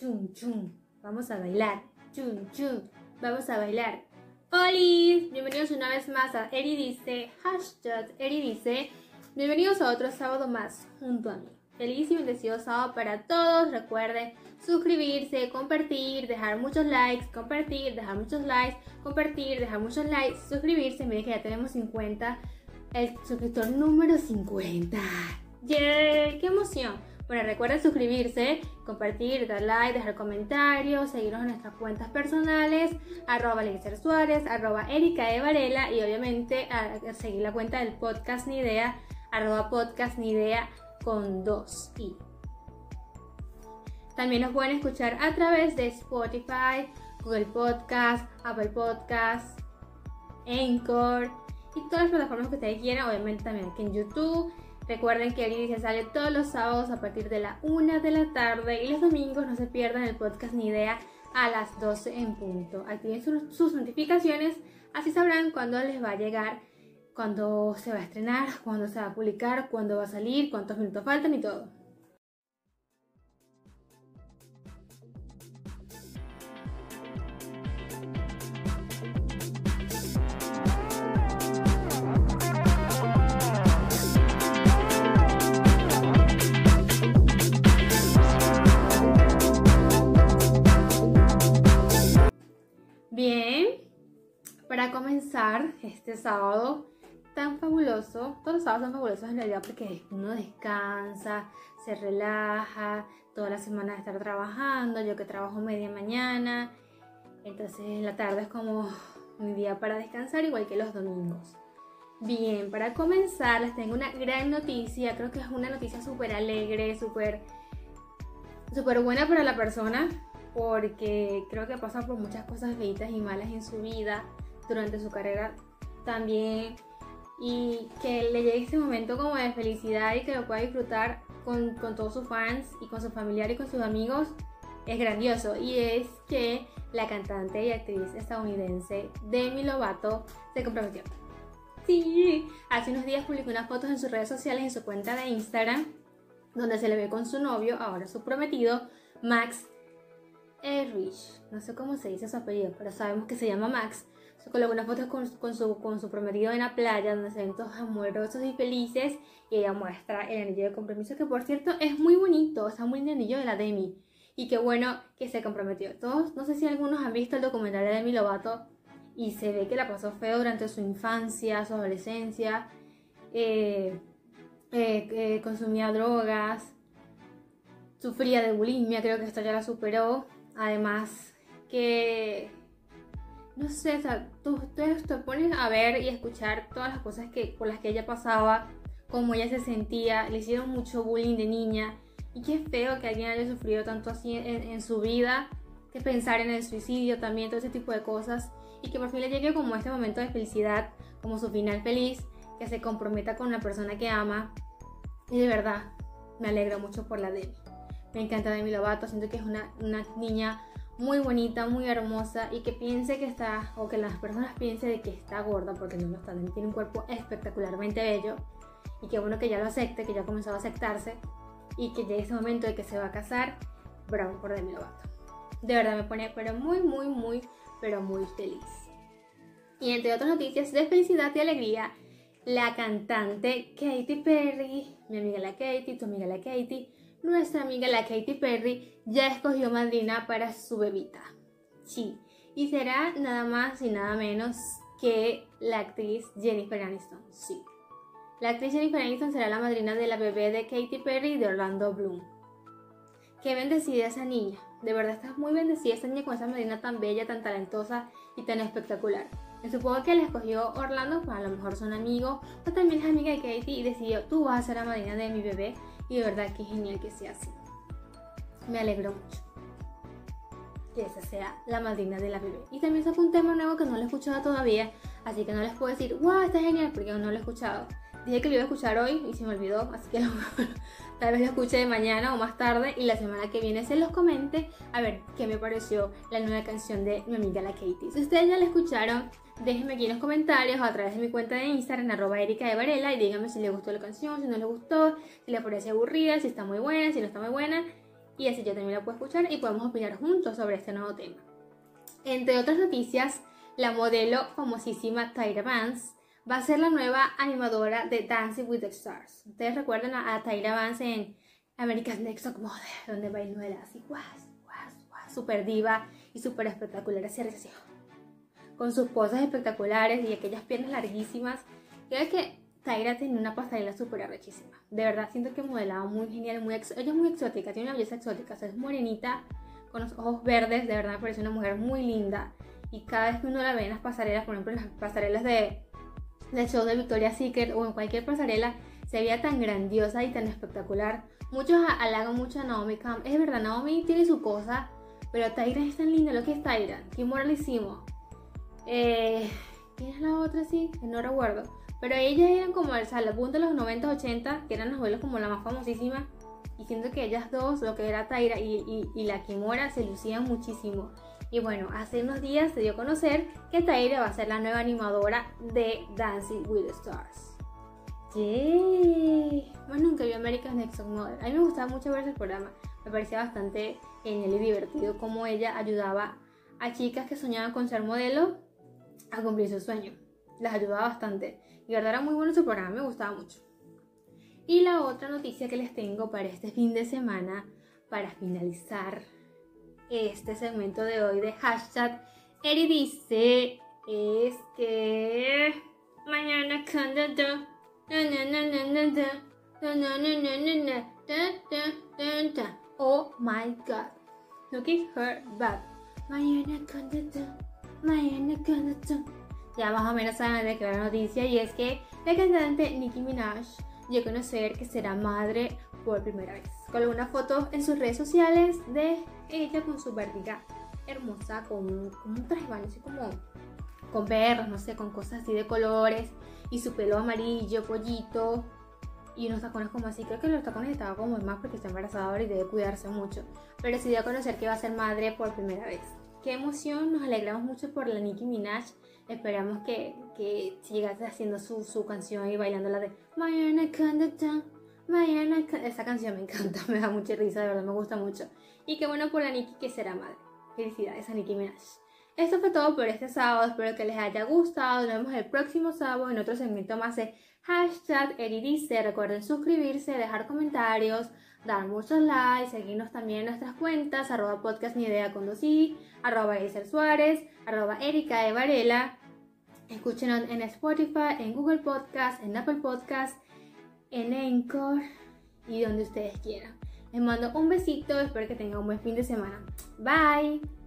chum, chum. Vamos a bailar, chum, chum. Vamos a bailar. ¡Hola! Bienvenidos una vez más a Eri Dice, hashtag Eri Dice. Bienvenidos a otro sábado más junto a mí. Feliz y bendecido sábado para todos. Recuerden suscribirse, compartir, dejar muchos likes, compartir, dejar muchos likes, compartir, dejar muchos likes, suscribirse. Miren que ya tenemos 50, el suscriptor número 50. ¡Yay! ¡Qué emoción! Bueno, recuerden suscribirse, compartir, dar like, dejar comentarios, seguirnos en nuestras cuentas personales, arroba Suárez, arroba Erika de y obviamente a, seguir la cuenta del podcast Ni Idea, arroba podcast Ni Idea con dos i. También nos pueden escuchar a través de Spotify, Google Podcast, Apple Podcast, Anchor y todas las plataformas que ustedes quieran, obviamente también aquí en YouTube. Recuerden que el se sale todos los sábados a partir de la 1 de la tarde y los domingos no se pierdan el podcast ni idea a las 12 en punto. Activen sus, sus notificaciones, así sabrán cuándo les va a llegar cuándo se va a estrenar, cuándo se va a publicar, cuándo va a salir, cuántos minutos faltan y todo. Para comenzar este sábado tan fabuloso, todos los sábados son fabulosos en realidad porque uno descansa, se relaja, toda la semana de estar trabajando, yo que trabajo media mañana, entonces la tarde es como mi día para descansar, igual que los domingos. Bien, para comenzar les tengo una gran noticia, creo que es una noticia súper alegre, súper súper buena para la persona, porque creo que pasa por muchas cosas feitas y malas en su vida durante su carrera también y que le llegue ese momento como de felicidad y que lo pueda disfrutar con, con todos sus fans y con sus familiares y con sus amigos es grandioso y es que la cantante y actriz estadounidense Demi Lovato se comprometió. Sí, hace unos días publicó unas fotos en sus redes sociales en su cuenta de Instagram donde se le ve con su novio, ahora su prometido, Max Erich. No sé cómo se dice su apellido, pero sabemos que se llama Max se colocó una foto con, su, prometido en la playa, donde se ven todos amorosos y felices, y ella muestra el anillo de compromiso, que por cierto es muy bonito, está muy el anillo de la Demi. Y qué bueno que se comprometió. Todos, no sé si algunos han visto el documental de Demi Lovato, y se ve que la pasó feo durante su infancia, su adolescencia, eh, eh, eh, consumía drogas, sufría de bulimia, creo que esto ya la superó. Además que no sé, o sea, tú, ustedes te pones a ver y escuchar todas las cosas que, por las que ella pasaba, cómo ella se sentía, le hicieron mucho bullying de niña, y qué feo que alguien haya sufrido tanto así en, su vida, que pensar en el suicidio también, todo ese tipo de cosas, y que por fin le llegue como este momento de felicidad, como su final feliz, que se comprometa con la persona que ama, y de verdad, me alegro mucho por la Demi. Me encanta Demi Lovato, siento que es una, una niña muy bonita, muy hermosa y que piense que está, o que las personas piensen de que está gorda, porque no lo está, tiene un cuerpo espectacularmente bello y que bueno que ya lo acepte, que ya ha comenzado a aceptarse y que llegue ese momento de que se va a casar, bravo por Demi Lovato. De verdad me pone pero muy, muy, muy, pero muy feliz. Y entre otras noticias de felicidad y alegría, la cantante Katy Perry, mi amiga la Katy, tu amiga la Katy, nuestra amiga la Katy Perry ya escogió madrina para su bebita. Sí, y será nada más y nada menos que la actriz Jennifer Aniston. Sí. La actriz Jennifer Aniston será la madrina de la bebé de Katy Perry y de Orlando Bloom. Qué bendecida esa niña. De verdad está muy bendecida esa niña con esa madrina tan bella, tan talentosa y tan espectacular. Me supongo que la escogió Orlando, pues a lo mejor son amigos, o también es amiga de Katy y decidió, tú vas a ser la madrina de mi bebé y de verdad que genial que sea así. Me alegro mucho que esa sea la madrina de la bebé. Y también sacó un tema nuevo que no lo he escuchado todavía, así que no les puedo decir, wow, está genial, porque no lo he escuchado. Dije que lo iba a escuchar hoy y se me olvidó, así que tal vez lo escuche mañana o más tarde y la semana que viene se los comente a ver qué me pareció la nueva canción de mi amiga la Katie. Si ustedes ya la escucharon, déjenme aquí en los comentarios a través de mi cuenta de Instagram, arroba Erika de Varela, y díganme si les gustó la canción, si no les gustó, si les parece aburrida, si está muy buena, si no está muy buena. y así yo también la puedo escuchar y podemos opinar juntos sobre este nuevo tema. Entre otras noticias, la modelo famosísima Tyra Vance va a ser la nueva animadora de Dancing with the Stars. Ustedes recuerdan a, Tyra Vance en America's Next Top Model, donde bailó así, guas, guas, guas, super diva y súper espectacular, así, así, con sus poses espectaculares y aquellas piernas larguísimas. Creo que Tyra tiene una pasarela súper arrechísima. De verdad, siento que modelaba muy genial, muy ella es muy exótica, tiene una belleza exótica, es morenita, con los ojos verdes, de verdad me parece una mujer muy linda. Y cada vez que uno la ve en las pasarelas, por ejemplo en las pasarelas de, del show de Victoria's Secret o en cualquier pasarela, se veía tan grandiosa y tan espectacular. Muchos halagan mucho a Naomi Camp. Es verdad, Naomi tiene su cosa, pero Tyra es tan linda. Lo que es Tyra, qué moralísimo. Eh, ¿Quién es la otra? Sí, no recuerdo. Pero ellas eran como el punto de los 90, 80, que eran las abuelas como la más famosísima. Y siento que ellas dos, lo que era Tyra y, la Kimura, se lucían muchísimo. Y bueno, hace unos días se dio a conocer que Tyra va a ser la nueva animadora de Dancing with the Stars. ¡Yay! Más nunca vi America's Next Top Model. A mí me gustaba mucho ver ese programa. Me parecía bastante genial y divertido cómo ella ayudaba a chicas que soñaban con ser modelo a cumplir su sueño. Las ayudaba bastante. Y verdad era muy bueno su programa, me gustaba mucho. Y la otra noticia que les tengo para este fin de semana, para finalizar este segmento de hoy de hashtag Eridice, es que mañana cuando Oh my god. Look at her back. Mañana cuando cuando ya más o menos saben de qué la noticia y es que la cantante Nicki Minaj dio a conocer que será madre por primera vez. Colgó una foto en sus redes sociales de ella con su barriga hermosa, con, un traje como con perros, no sé, con cosas así de colores y su pelo amarillo, pollito y unos tacones como así. Creo que los tacones estaban como más porque está embarazada ahora y debe cuidarse mucho. Pero sí conocer que va a ser madre por primera vez. Qué emoción, nos alegramos mucho por la Nicki Minaj Esperamos que, que sigas haciendo su, su, canción y bailando la de Mañana canta, Mañana Esa canción me encanta, me da mucha risa, de verdad me gusta mucho. Y qué bueno por la Nikki que será madre. Felicidades a Nicki Minaj. Esto fue todo por este sábado, espero que les haya gustado. Nos vemos el próximo sábado en otro segmento más de hashtag Eridice. Recuerden suscribirse, dejar comentarios, dar muchos likes, seguirnos también en nuestras cuentas, arroba podcast ni idea con dos arroba Suárez, arroba Erika de Varela. Escúchenos en Spotify, en Google Podcast, en Apple Podcast, en Encore y donde ustedes quieran. Les mando un besito, espero que tengan un buen fin de semana. Bye.